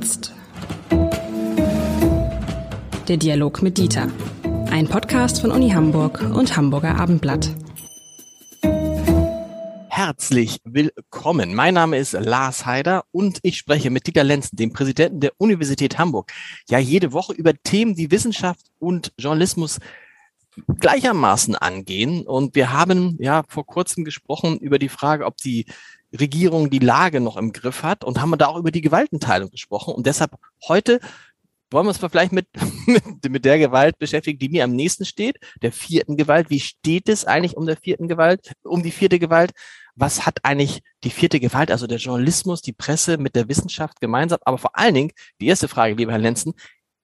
Jetzt. Der Dialog mit Dieter. Ein Podcast von Uni Hamburg und Hamburger Abendblatt. Herzlich willkommen. Mein Name ist Lars Heider und ich spreche mit Dieter Lenzen, dem Präsidenten der Universität Hamburg. Ja, jede Woche über Themen, die Wissenschaft und Journalismus gleichermaßen angehen. Und wir haben ja vor kurzem gesprochen über die Frage, ob die Regierung die Lage noch im Griff hat und haben da auch über die Gewaltenteilung gesprochen. Und deshalb heute wollen wir uns mal vielleicht mit, mit, mit der Gewalt beschäftigen, die mir am nächsten steht, der vierten Gewalt. Wie steht es eigentlich um der vierten Gewalt, um die vierte Gewalt? Was hat eigentlich die vierte Gewalt, also der Journalismus, die Presse mit der Wissenschaft gemeinsam? Aber vor allen Dingen, die erste Frage, lieber Herr Lenzen,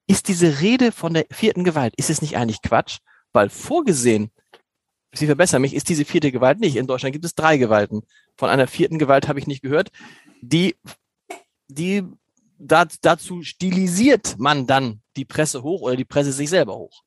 ist diese Rede von der vierten Gewalt, ist es nicht eigentlich Quatsch? Weil vorgesehen, Sie verbessern mich, ist diese vierte Gewalt nicht. In Deutschland gibt es drei Gewalten. Von einer vierten Gewalt habe ich nicht gehört. Die, die da, dazu stilisiert man dann die Presse hoch oder die Presse sich selber hoch.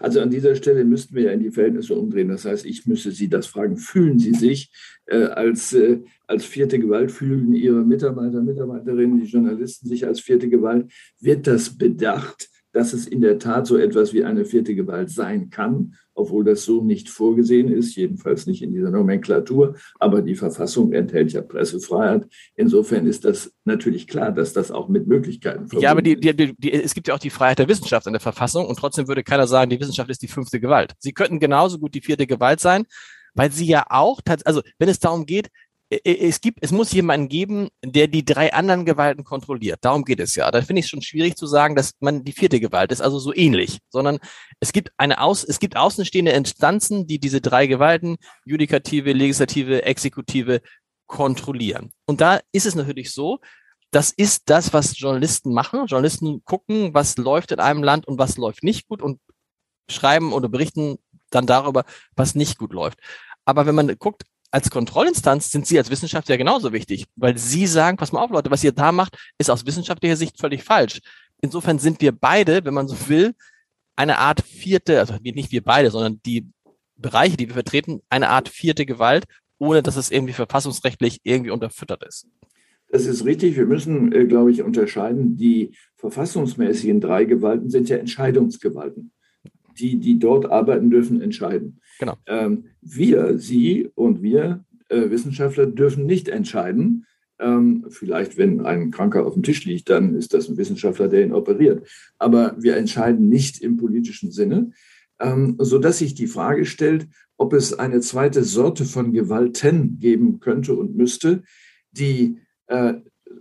Also an dieser Stelle müssten wir ja in die Verhältnisse umdrehen. Das heißt, ich müsste Sie das fragen, fühlen Sie sich äh, als, äh, als vierte Gewalt, fühlen Ihre Mitarbeiter, Mitarbeiterinnen, die Journalisten sich als vierte Gewalt? Wird das bedacht? dass es in der Tat so etwas wie eine vierte Gewalt sein kann, obwohl das so nicht vorgesehen ist, jedenfalls nicht in dieser Nomenklatur. Aber die Verfassung enthält ja Pressefreiheit. Insofern ist das natürlich klar, dass das auch mit Möglichkeiten verbunden Ja, aber die, die, die, es gibt ja auch die Freiheit der Wissenschaft in der Verfassung und trotzdem würde keiner sagen, die Wissenschaft ist die fünfte Gewalt. Sie könnten genauso gut die vierte Gewalt sein, weil sie ja auch, also wenn es darum geht, es gibt, es muss jemanden geben, der die drei anderen Gewalten kontrolliert. Darum geht es ja. Da finde ich es schon schwierig zu sagen, dass man die vierte Gewalt ist, also so ähnlich, sondern es gibt eine Aus, es gibt außenstehende Instanzen, die diese drei Gewalten, Judikative, Legislative, Exekutive, kontrollieren. Und da ist es natürlich so, das ist das, was Journalisten machen. Journalisten gucken, was läuft in einem Land und was läuft nicht gut und schreiben oder berichten dann darüber, was nicht gut läuft. Aber wenn man guckt, als Kontrollinstanz sind Sie als Wissenschaftler genauso wichtig, weil Sie sagen, pass mal auf, Leute, was ihr da macht, ist aus wissenschaftlicher Sicht völlig falsch. Insofern sind wir beide, wenn man so will, eine Art vierte, also nicht wir beide, sondern die Bereiche, die wir vertreten, eine Art vierte Gewalt, ohne dass es irgendwie verfassungsrechtlich irgendwie unterfüttert ist. Das ist richtig. Wir müssen, äh, glaube ich, unterscheiden. Die verfassungsmäßigen drei Gewalten sind ja Entscheidungsgewalten. Die, die dort arbeiten dürfen, entscheiden. Genau. Ähm, wir, Sie und wir äh, Wissenschaftler dürfen nicht entscheiden. Ähm, vielleicht, wenn ein Kranker auf dem Tisch liegt, dann ist das ein Wissenschaftler, der ihn operiert. Aber wir entscheiden nicht im politischen Sinne, ähm, sodass sich die Frage stellt, ob es eine zweite Sorte von Gewalten geben könnte und müsste, die äh,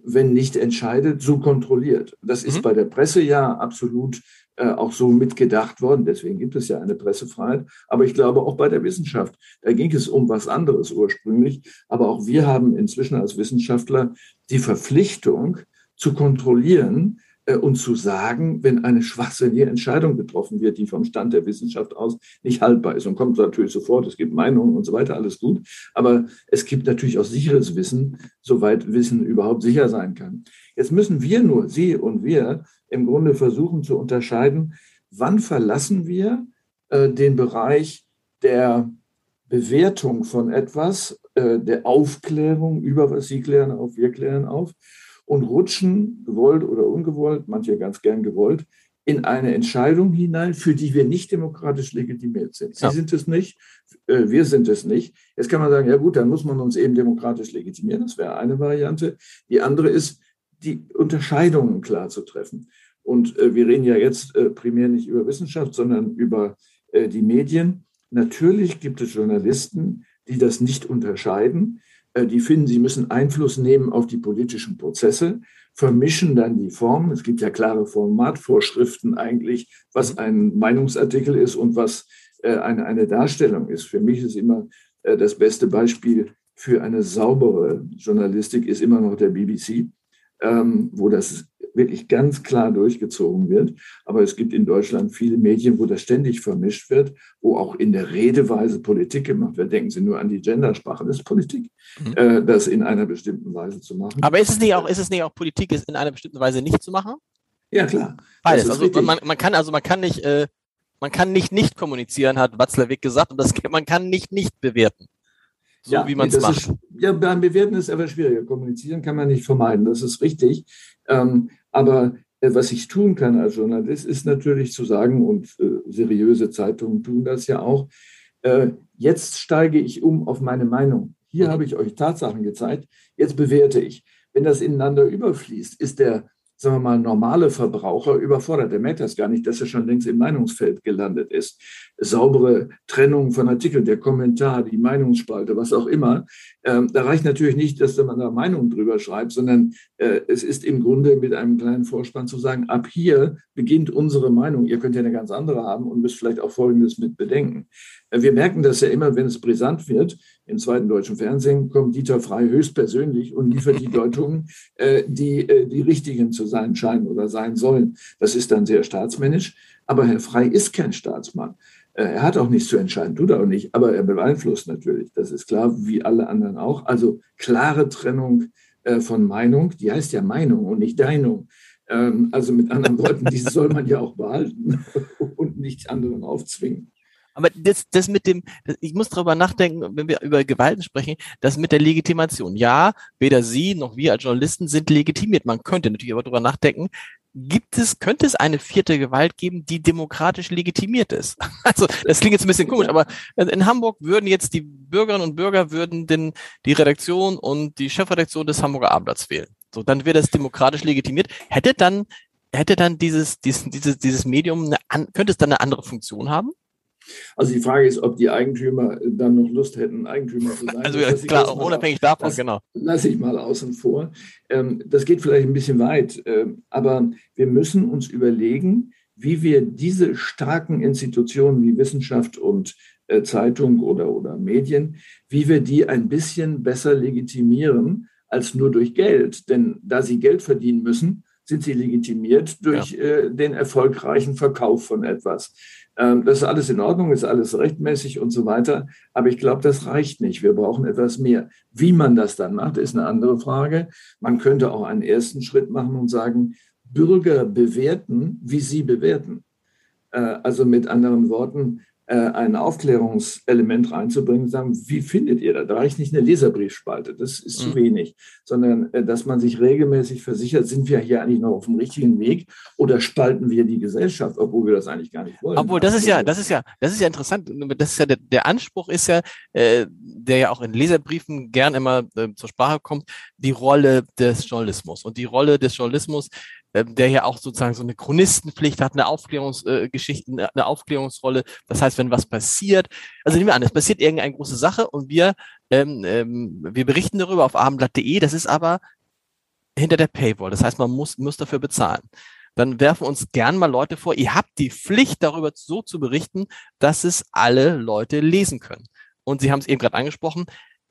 wenn nicht entscheidet, so kontrolliert. Das ist mhm. bei der Presse ja absolut auch so mitgedacht worden. Deswegen gibt es ja eine Pressefreiheit. Aber ich glaube auch bei der Wissenschaft, da ging es um was anderes ursprünglich. Aber auch wir haben inzwischen als Wissenschaftler die Verpflichtung zu kontrollieren, äh, und zu sagen, wenn eine schwachsinnige Entscheidung getroffen wird, die vom Stand der Wissenschaft aus nicht haltbar ist. Und kommt natürlich sofort, es gibt Meinungen und so weiter, alles gut. Aber es gibt natürlich auch sicheres Wissen, soweit Wissen überhaupt sicher sein kann. Jetzt müssen wir nur, Sie und wir, im Grunde versuchen zu unterscheiden, wann verlassen wir äh, den Bereich der Bewertung von etwas, äh, der Aufklärung über was Sie klären auf, wir klären auf und rutschen, gewollt oder ungewollt, manche ganz gern gewollt, in eine Entscheidung hinein, für die wir nicht demokratisch legitimiert sind. Sie ja. sind es nicht, äh, wir sind es nicht. Jetzt kann man sagen, ja gut, dann muss man uns eben demokratisch legitimieren. Das wäre eine Variante. Die andere ist, die Unterscheidungen klar zu treffen. Und äh, wir reden ja jetzt äh, primär nicht über Wissenschaft, sondern über die Medien. Natürlich gibt es Journalisten, die das nicht unterscheiden, die finden, sie müssen Einfluss nehmen auf die politischen Prozesse, vermischen dann die Formen. Es gibt ja klare Formatvorschriften eigentlich, was ein Meinungsartikel ist und was äh, eine, eine Darstellung ist. Für mich ist immer äh, das beste Beispiel für eine saubere Journalistik ist immer noch der BBC, ähm, wo das wirklich ganz klar durchgezogen wird. Aber es gibt in Deutschland viele Medien, wo das ständig vermischt wird, wo auch in der Redeweise Politik gemacht wird. Denken Sie nur an die Gendersprache. Das ist Politik, mhm. äh, das in einer bestimmten Weise zu machen. Aber ist es nicht auch, ist es nicht auch Politik, es in einer bestimmten Weise nicht zu machen? Ja, klar. Beides. Also man, man, kann, also man kann nicht, äh, man kann nicht nicht kommunizieren, hat Watzlawick gesagt, und das, man kann nicht nicht bewerten. So ja, wie man es macht. Ist, ja, beim Bewerten ist aber schwieriger. Kommunizieren kann man nicht vermeiden, das ist richtig. Ähm, aber äh, was ich tun kann als Journalist, ist natürlich zu sagen, und äh, seriöse Zeitungen tun das ja auch, äh, jetzt steige ich um auf meine Meinung. Hier mhm. habe ich euch Tatsachen gezeigt, jetzt bewerte ich. Wenn das ineinander überfließt, ist der sagen wir mal, normale Verbraucher überfordert. Der merkt das gar nicht, dass er schon längst im Meinungsfeld gelandet ist. Saubere Trennung von Artikeln, der Kommentar, die Meinungsspalte, was auch immer. Ähm, da reicht natürlich nicht, dass man da Meinung drüber schreibt, sondern äh, es ist im Grunde mit einem kleinen Vorspann zu sagen, ab hier beginnt unsere Meinung. Ihr könnt ja eine ganz andere haben und müsst vielleicht auch Folgendes mit bedenken. Äh, wir merken das ja immer, wenn es brisant wird. Im zweiten deutschen Fernsehen kommt Dieter Frei höchstpersönlich und liefert die Deutungen, äh, die äh, die richtigen zu sein scheinen oder sein sollen. Das ist dann sehr staatsmännisch. Aber Herr Frei ist kein Staatsmann. Er hat auch nichts zu entscheiden, tut er auch nicht, aber er beeinflusst natürlich. Das ist klar, wie alle anderen auch. Also klare Trennung von Meinung, die heißt ja Meinung und nicht Deinung. Ähm, also mit anderen Worten, die soll man ja auch behalten und nicht anderen aufzwingen. Aber das, das mit dem, ich muss darüber nachdenken, wenn wir über Gewalten sprechen, das mit der Legitimation. Ja, weder Sie noch wir als Journalisten sind legitimiert. Man könnte natürlich aber darüber nachdenken, gibt es, könnte es eine vierte Gewalt geben, die demokratisch legitimiert ist? Also, das klingt jetzt ein bisschen komisch, aber in Hamburg würden jetzt die Bürgerinnen und Bürger würden den, die Redaktion und die Chefredaktion des Hamburger Abendblatts wählen. So, dann wäre das demokratisch legitimiert. Hätte dann, hätte dann dieses, dieses, dieses, dieses Medium, eine, könnte es dann eine andere Funktion haben? Also die Frage ist, ob die Eigentümer dann noch Lust hätten, Eigentümer zu sein. Also ja, klar, unabhängig davon, das genau. Lasse ich mal außen vor. Ähm, das geht vielleicht ein bisschen weit, ähm, aber wir müssen uns überlegen, wie wir diese starken Institutionen wie Wissenschaft und äh, Zeitung oder, oder Medien, wie wir die ein bisschen besser legitimieren als nur durch Geld. Denn da sie Geld verdienen müssen, sind sie legitimiert durch ja. äh, den erfolgreichen Verkauf von etwas. Ähm, das ist alles in Ordnung, ist alles rechtmäßig und so weiter. Aber ich glaube, das reicht nicht. Wir brauchen etwas mehr. Wie man das dann macht, ist eine andere Frage. Man könnte auch einen ersten Schritt machen und sagen, Bürger bewerten, wie sie bewerten. Äh, also mit anderen Worten, ein Aufklärungselement reinzubringen, sagen, wie findet ihr das? Da reicht nicht eine Leserbriefspalte, das ist zu mhm. wenig, sondern äh, dass man sich regelmäßig versichert, sind wir hier eigentlich noch auf dem richtigen Weg oder spalten wir die Gesellschaft, obwohl wir das eigentlich gar nicht wollen. Obwohl, das ist ja, das ist ja, das ist ja interessant. Das ist ja der, der Anspruch ist ja, äh, der ja auch in Leserbriefen gern immer äh, zur Sprache kommt, die Rolle des Journalismus. Und die Rolle des Journalismus der ja auch sozusagen so eine Chronistenpflicht hat, eine Aufklärungsgeschichte, äh, eine Aufklärungsrolle. Das heißt, wenn was passiert, also nehmen wir an, es passiert irgendeine große Sache und wir, ähm, ähm, wir berichten darüber auf abendblatt.de, das ist aber hinter der Paywall. Das heißt, man muss, muss dafür bezahlen. Dann werfen uns gern mal Leute vor, ihr habt die Pflicht, darüber so zu berichten, dass es alle Leute lesen können. Und Sie haben es eben gerade angesprochen,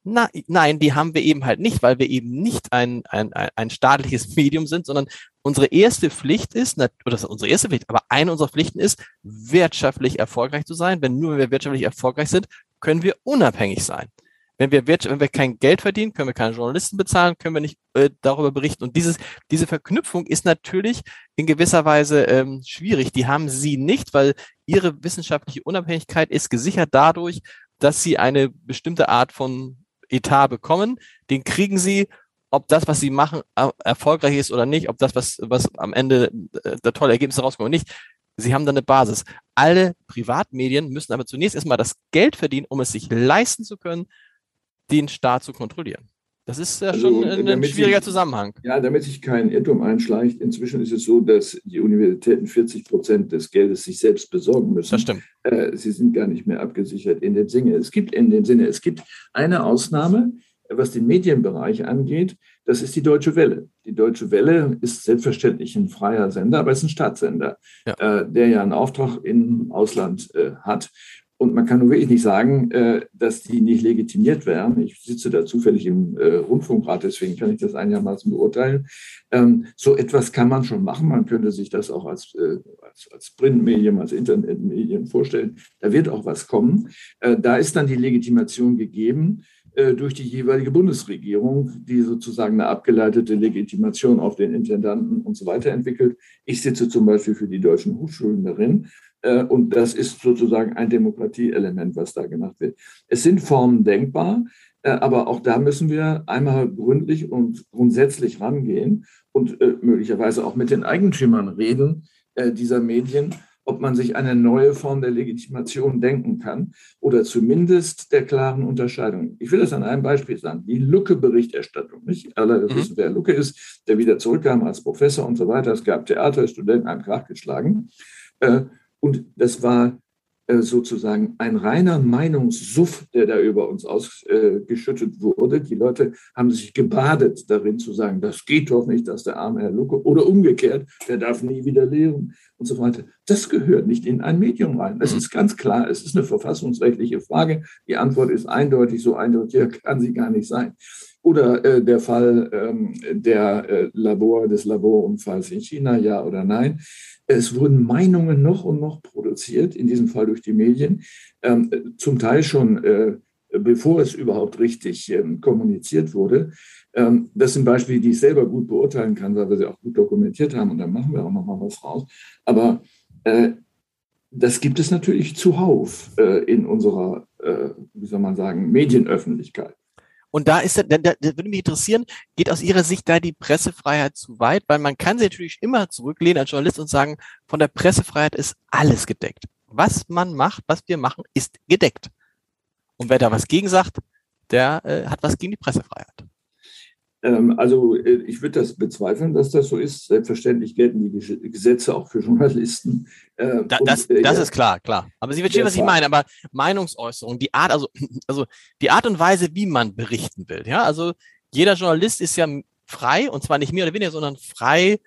na, nein, die haben wir eben halt nicht, weil wir eben nicht ein, ein, ein staatliches Medium sind, sondern unsere erste Pflicht ist, oder unsere erste Pflicht, aber eine unserer Pflichten ist, wirtschaftlich erfolgreich zu sein. Wenn nur wenn wir wirtschaftlich erfolgreich sind, können wir unabhängig sein. Wenn wir, wenn wir kein Geld verdienen, können wir keine Journalisten bezahlen, können wir nicht äh, darüber berichten. Und dieses, diese Verknüpfung ist natürlich in gewisser Weise ähm, schwierig. Die haben sie nicht, weil ihre wissenschaftliche Unabhängigkeit ist gesichert dadurch, dass sie eine bestimmte Art von Etat bekommen, den kriegen sie, ob das, was sie machen, erfolgreich ist oder nicht, ob das, was, was am Ende äh, der tolle Ergebnisse rauskommt oder nicht. Sie haben da eine Basis. Alle Privatmedien müssen aber zunächst erstmal das Geld verdienen, um es sich leisten zu können, den Staat zu kontrollieren. Das ist ja also, schon ein, ein schwieriger sich, Zusammenhang. Ja, damit sich kein Irrtum einschleicht. Inzwischen ist es so, dass die Universitäten 40 Prozent des Geldes sich selbst besorgen müssen. Das stimmt. Äh, sie sind gar nicht mehr abgesichert in dem Sinne. Es gibt in dem Sinne, es gibt eine Ausnahme, was den Medienbereich angeht. Das ist die Deutsche Welle. Die Deutsche Welle ist selbstverständlich ein freier Sender, aber es ist ein Staatssender, ja. Äh, der ja einen Auftrag im Ausland äh, hat. Und man kann nur wirklich nicht sagen, äh, dass die nicht legitimiert wären. Ich sitze da zufällig im äh, Rundfunkrat, deswegen kann ich das einigermaßen beurteilen. Ähm, so etwas kann man schon machen. Man könnte sich das auch als, äh, als, als Printmedium, als Internetmedium vorstellen. Da wird auch was kommen. Da ist dann die Legitimation gegeben durch die jeweilige Bundesregierung, die sozusagen eine abgeleitete Legitimation auf den Intendanten und so weiter entwickelt. Ich sitze zum Beispiel für die deutschen Hochschulen darin äh, und das ist sozusagen ein Demokratieelement, was da gemacht wird. Es sind Formen denkbar. aber auch da müssen wir einmal gründlich und grundsätzlich rangehen und möglicherweise auch mit den Eigentümern reden dieser Medien ob man sich eine neue Form der Legitimation denken kann oder zumindest der klaren Unterscheidung. Ich will das an einem Beispiel sagen. Die Lucke-Berichterstattung. Nicht alle mhm. wissen, wer Lucke ist, der wieder zurückkam als Professor und so weiter. Es gab Theaterstudenten, einen Krach geschlagen. Äh, und das war sozusagen ein reiner Meinungssuff, der da über uns ausgeschüttet wurde. Die Leute haben sich gebadet darin zu sagen, das geht doch nicht, dass der arme Herr Lucke oder umgekehrt, der darf nie wieder lehren und so weiter. Das gehört nicht in ein Medium rein. Es mhm. ist ganz klar, es ist eine verfassungsrechtliche Frage. Die Antwort ist eindeutig, so eindeutig kann sie gar nicht sein. Oder äh, der Fall ähm, der äh, Labor, des Laborunfalls in China, ja oder nein. Es wurden Meinungen noch und noch produziert, in diesem Fall durch die Medien, ähm, zum Teil schon äh, bevor es überhaupt richtig ähm, kommuniziert wurde. Ähm, das sind Beispiele, die ich selber gut beurteilen kann, weil wir sie auch gut dokumentiert haben und dann machen wir auch noch mal was raus. Aber äh, das gibt es natürlich zuhauf äh, in unserer, wie soll man sagen, Medienöffentlichkeit. Und da ist, da, da, würde mich interessieren, geht aus Ihrer Sicht da die Pressefreiheit zu weit? Weil man kann sich natürlich immer zurücklehnen als Journalist und sagen, von der Pressefreiheit ist alles gedeckt. Was man macht, was wir machen, ist gedeckt. Und wer da was gegen sagt, der äh, hat was gegen die Pressefreiheit. Ähm, also äh, ich würde das bezweifeln, dass das so ist. Selbstverständlich gelten die Gesetze auch für Journalisten. Äh, da, das, und, äh, das ist klar, klar. Aber Sie verstehen, was ich meine. Aber Meinungsäußerung, die Art, also, also die Art und Weise, wie man berichten will. Ja, also jeder Journalist ist ja frei und zwar nicht mehr oder weniger, sondern frei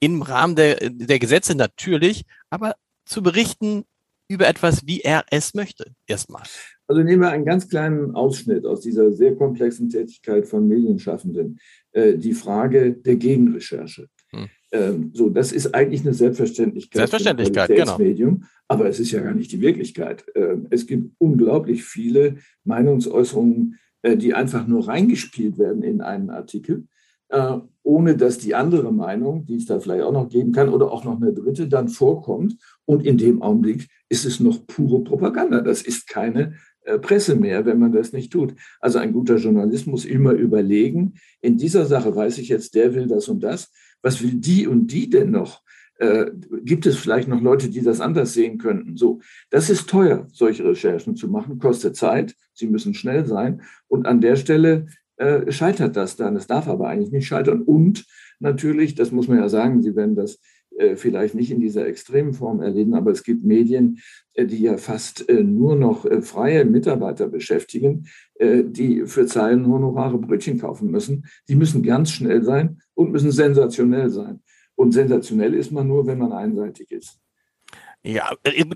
im Rahmen der, der Gesetze natürlich, aber zu berichten über etwas, wie er es möchte, erstmal. Also nehmen wir einen ganz kleinen Ausschnitt aus dieser sehr komplexen Tätigkeit von Medienschaffenden. Äh, die Frage der Gegenrecherche. Hm. Ähm, so, das ist eigentlich eine Selbstverständlichkeit. Selbstverständlichkeit, genau. Medium, aber es ist ja gar nicht die Wirklichkeit. Ähm, es gibt unglaublich viele Meinungsäußerungen, äh, die einfach nur reingespielt werden in einen Artikel, äh, ohne dass die andere Meinung, die es da vielleicht auch noch geben kann, oder auch noch eine dritte, dann vorkommt. Und in dem Augenblick ist es noch pure Propaganda. Das ist keine Presse mehr, wenn man das nicht tut. Also ein guter Journalist muss immer überlegen, in dieser Sache weiß ich jetzt, der will das und das. Was will die und die denn noch? Äh, gibt es vielleicht noch Leute, die das anders sehen könnten? So, das ist teuer, solche Recherchen zu machen, kostet Zeit, sie müssen schnell sein. Und an der Stelle äh, scheitert das dann. Es darf aber eigentlich nicht scheitern. Und natürlich, das muss man ja sagen, Sie werden das äh, vielleicht nicht in dieser extremen Form erleben, aber es gibt Medien, äh, die ja fast äh, nur noch freie Mitarbeiter beschäftigen, die für Zeilenhonorare Brötchen kaufen müssen. Die müssen ganz schnell sein und müssen sensationell sein. Und sensationell ist man nur, wenn man einseitig ist. Ja,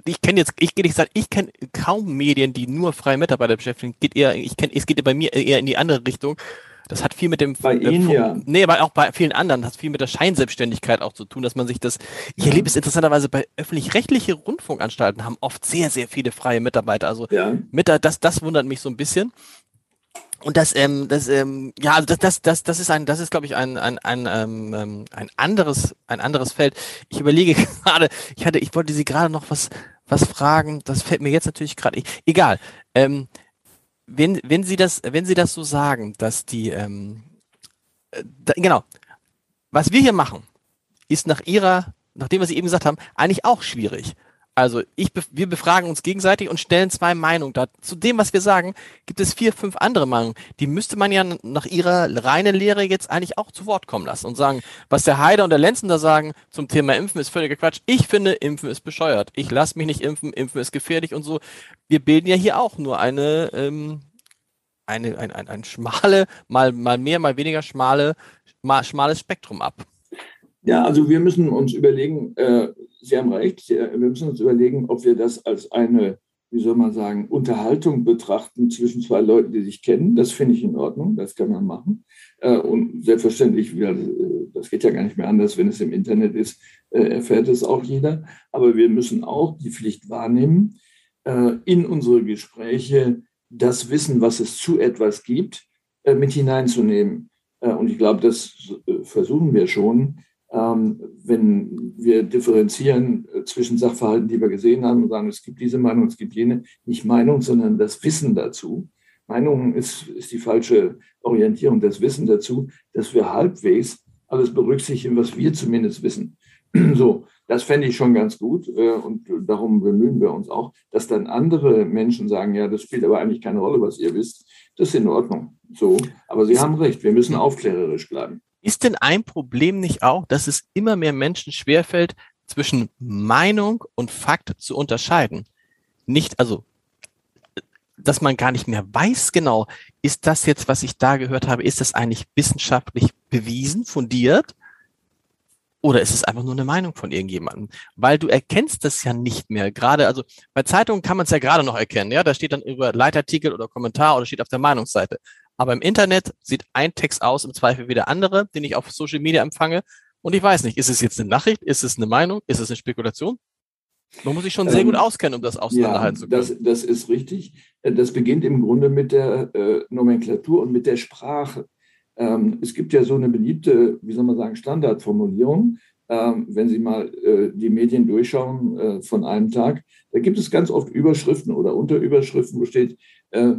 ich kenne jetzt, ich nicht sagen, ich kenne kaum Medien, die nur freie Mitarbeiter beschäftigen. Geht eher, ich kenne, es geht bei mir eher in die andere Richtung. Das hat viel mit dem. Bei äh, Ihnen, ja. Nee, aber auch bei vielen anderen. Das hat viel mit der Scheinselbstständigkeit auch zu tun, dass man sich das. Ich erlebe es interessanterweise bei öffentlich-rechtliche Rundfunkanstalten haben oft sehr, sehr viele freie Mitarbeiter. Also ja. mit, das, das wundert mich so ein bisschen. Und das, ähm, das, ähm, ja, also das, das, das, das ist ein, das ist, glaube ich, ein, ein, ein, ähm, ähm ein anderes, ein anderes Feld. Ich überlege gerade, ich hatte, ich wollte Sie gerade noch was, was fragen. Das fällt mir jetzt natürlich gerade. Egal. Ähm, wenn, wenn Sie das, wenn Sie das so sagen, dass die, ähm, äh, da, genau, was wir hier machen, ist nach Ihrer, nach dem, was Sie eben gesagt haben, eigentlich auch schwierig. Also ich, wir befragen uns gegenseitig und stellen zwei Meinungen da. Zu dem, was wir sagen, gibt es vier, fünf andere Meinungen. Die müsste man ja nach ihrer reinen Lehre jetzt eigentlich auch zu Wort kommen lassen und sagen, was der Heider und der Lenzen da sagen zum Thema Impfen ist völliger Quatsch. Ich finde, Impfen ist bescheuert. Ich lasse mich nicht impfen, Impfen ist gefährlich und so. Wir bilden ja hier auch nur eine, ähm, eine, ein, ein, ein schmale, mal, mal mehr, mal weniger schmale, mal, schmales Spektrum ab. Ja, also wir müssen uns überlegen, äh, Sie haben recht, wir müssen uns überlegen, ob wir das als eine, wie soll man sagen, Unterhaltung betrachten zwischen zwei Leuten, die sich kennen. Das finde ich in Ordnung, das kann man machen. Äh, und selbstverständlich, wieder, äh, das geht ja gar nicht mehr anders, wenn es im Internet ist, äh, erfährt es auch jeder. Aber wir müssen auch die Pflicht wahrnehmen, in unsere Gespräche das Wissen, was es zu etwas gibt, mit hineinzunehmen. Und ich glaube, das versuchen wir schon wenn wir differenzieren äh, zwischen Sachverhalten, die wir gesehen haben und sagen, es gibt diese Meinung, es gibt jene, nicht Meinung, sondern das Wissen dazu, Meinung ist, ist die falsche Orientierung. Das Wissen dazu, dass wir halbwegs alles berücksichtigen, was wir zumindest wissen. So, das fände ich schon ganz gut äh, und darum bemühen wir uns auch, dass dann andere Menschen sagen, ja, das spielt aber eigentlich keine Rolle, was ihr wisst. Das ist in Ordnung. So, aber Sie haben recht, wir müssen aufklärerisch bleiben. Ist denn ein Problem nicht auch, dass es immer mehr Menschen schwerfällt, zwischen Meinung und Fakt zu unterscheiden? Nicht, also, dass man gar nicht mehr weiß genau, ist das jetzt, was ich da gehört habe, ist das eigentlich wissenschaftlich bewiesen, fundiert? Oder ist es einfach nur eine Meinung von irgendjemandem? Weil du erkennst das ja nicht mehr. Gerade, also bei Zeitungen kann man es ja gerade noch erkennen. Ja, da steht dann über Leitartikel oder Kommentar oder steht auf der Meinungsseite. Aber im Internet sieht ein Text aus, im Zweifel wie der andere, den ich auf Social Media empfange. Und ich weiß nicht, ist es jetzt eine Nachricht? Ist es eine Meinung? Ist es eine Spekulation? Man muss sich schon sehr ähm, gut auskennen, um das auseinanderhalten ja, zu können. Das, das ist richtig. Das beginnt im Grunde mit der äh, Nomenklatur und mit der Sprache. Ähm, es gibt ja so eine beliebte, wie soll man sagen, Standardformulierung. Ähm, wenn Sie mal äh, die Medien durchschauen äh, von einem Tag, da gibt es ganz oft Überschriften oder Unterüberschriften, wo steht, äh,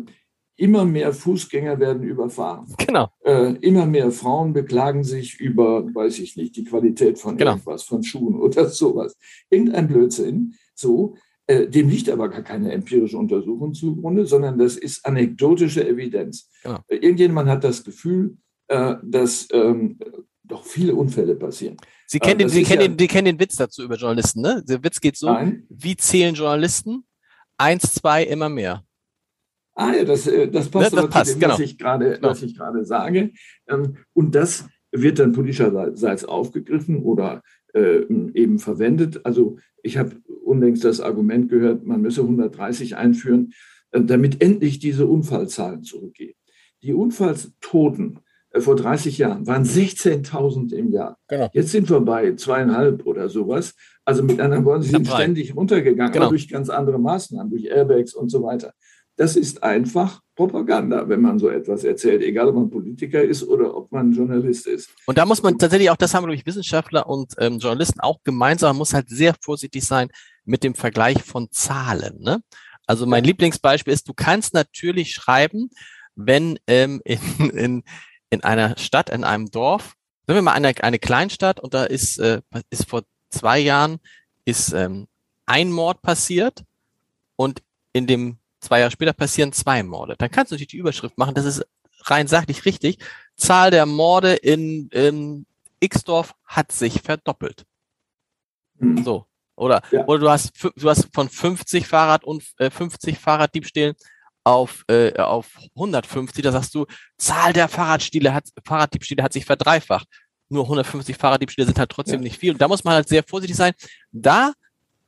immer mehr Fußgänger werden überfahren. Genau. Äh, immer mehr Frauen beklagen sich über, weiß ich nicht, die Qualität von genau. irgendwas, von Schuhen oder sowas. Irgendein Blödsinn. So, äh, dem liegt aber gar keine empirische Untersuchung zugrunde, sondern das ist anekdotische Evidenz. Genau. Äh, irgendjemand hat das Gefühl, äh, dass ähm, doch viele Unfälle passieren. Sie kennen, den, Sie, kennen ja, den, Sie kennen den Witz dazu über Journalisten, ne? Der Witz geht so, Nein. wie zählen Journalisten? Eins, zwei, immer mehr. Ah ja, das, äh, das passt, ja, das passt zu dem, genau. was ich gerade, genau. was ich gerade sage. Ähm, und das wird dann politischerseits aufgegriffen oder äh, eben verwendet. Also ich habe unlängst das Argument gehört, man müsse 130 einführen, damit endlich diese Unfallzahlen zurückgehen. Die Unfalltoten äh, vor 30 Jahren waren 16.000 im Jahr. Genau. Jetzt sind wir bei zweieinhalb oder sowas. Also mit anderen Worten, sie sind ständig runtergegangen, genau. durch ganz andere Maßnahmen, durch Airbags und so weiter. Das ist einfach Propaganda, wenn man so etwas erzählt, egal ob man Politiker ist oder ob man Journalist ist. Und da muss man tatsächlich auch, das haben, glaube ich, Wissenschaftler und ähm, Journalisten auch gemeinsam, man muss halt sehr vorsichtig sein mit dem Vergleich von Zahlen. Ne? Also mein Lieblingsbeispiel ist, du kannst natürlich schreiben, wenn ähm, in, in, in einer Stadt, in einem Dorf, sagen wir mal eine, eine Kleinstadt und da ist, äh, ist vor zwei Jahren ist ähm, ein Mord passiert und in dem zwei Jahre später passieren zwei Morde. Dann kannst du natürlich die Überschrift machen, das ist rein sachlich richtig. Zahl der Morde in, in Xdorf hat sich verdoppelt. Hm. So. Oder, ja. oder du hast, du hast von 50 Fahrrad und äh, 50 Fahrraddiebstählen auf, äh, auf 150, da sagst du, Zahl der Fahrraddiebstähle hat, Fahrraddiebstähle hat sich verdreifacht. Nur 150 Fahrraddiebstähle sind halt trotzdem ja. nicht viel. Und da muss man halt sehr vorsichtig sein. Da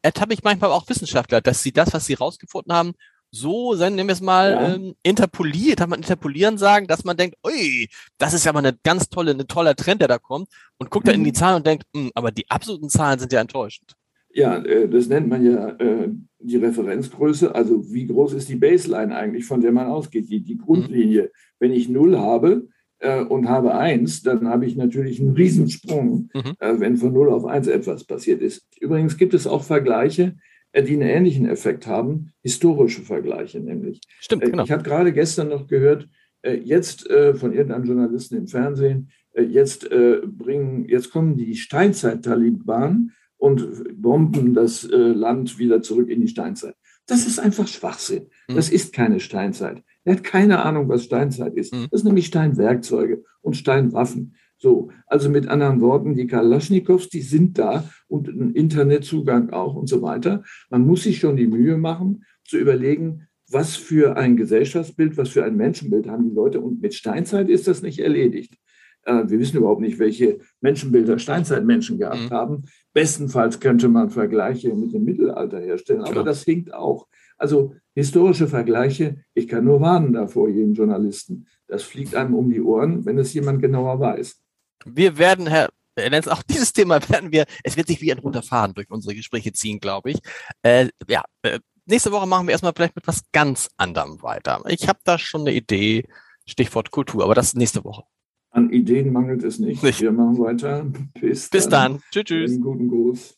ertappe ich manchmal auch Wissenschaftler, dass sie das, was sie rausgefunden haben, so, nennen wir es mal, ja. ähm, interpoliert, kann man interpolieren sagen, dass man denkt, ui, das ist ja mal eine ganz tolle, ein toller Trend, der da kommt und guckt mhm. da in die mhm. Zahlen und denkt, mh, hm, aber die absoluten Zahlen sind ja enttäuschend. Ja, äh, das nennt man ja äh, die Referenzgröße. Also wie groß ist die Baseline eigentlich, von der man ausgeht, die, die Grundlinie. Mhm. Wenn ich 0 habe äh, und habe 1, dann habe ich natürlich einen Riesensprung, mhm. wenn von 0 auf 1 etwas passiert ist. Übrigens gibt es auch Vergleiche, die einen ähnlichen Effekt haben, historische Vergleiche nämlich. Stimmt, genau. Ich habe gerade gestern noch gehört, jetzt von irgendeinem Journalisten im Fernsehen, jetzt bringen, jetzt kommen die Steinzeit-Taliban und bomben das äh, Land wieder zurück in die Steinzeit. Das ist einfach Schwachsinn. Mhm. Das ist keine Steinzeit. Er hat keine Ahnung, was Steinzeit ist. Mhm. Das ist nämlich Steinwerkzeuge und Steinwaffen. So, also mit anderen Worten, die Kalaschnikows, die sind da und ein Internetzugang auch und so weiter. Man muss sich schon die Mühe machen, zu überlegen, was für ein Gesellschaftsbild, was für ein Menschenbild haben die Leute. Und mit Steinzeit ist das nicht erledigt. Äh, wir wissen überhaupt nicht, welche Menschenbilder Steinzeitmenschen gehabt mhm. haben. Bestenfalls könnte man Vergleiche mit dem Mittelalter herstellen, aber das hinkt auch. Also historische Vergleiche, ich kann nur warnen davor, jeden Journalisten. Das fliegt einem um die Ohren, wenn es jemand genauer weiß. Wir werden, Herr Lenz, auch dieses Thema werden wir, es wird sich wie ein roter Faden durch unsere Gespräche ziehen, glaube ich. Äh, ja, äh, nächste Woche machen wir erstmal vielleicht mit was ganz anderem weiter. Ich habe da schon eine Idee, Stichwort Kultur, aber das nächste Woche. An Ideen mangelt es nicht. nicht. Wir machen weiter. Bis, Bis dann. dann. Tschüss, tschüss. Einen guten Gruß.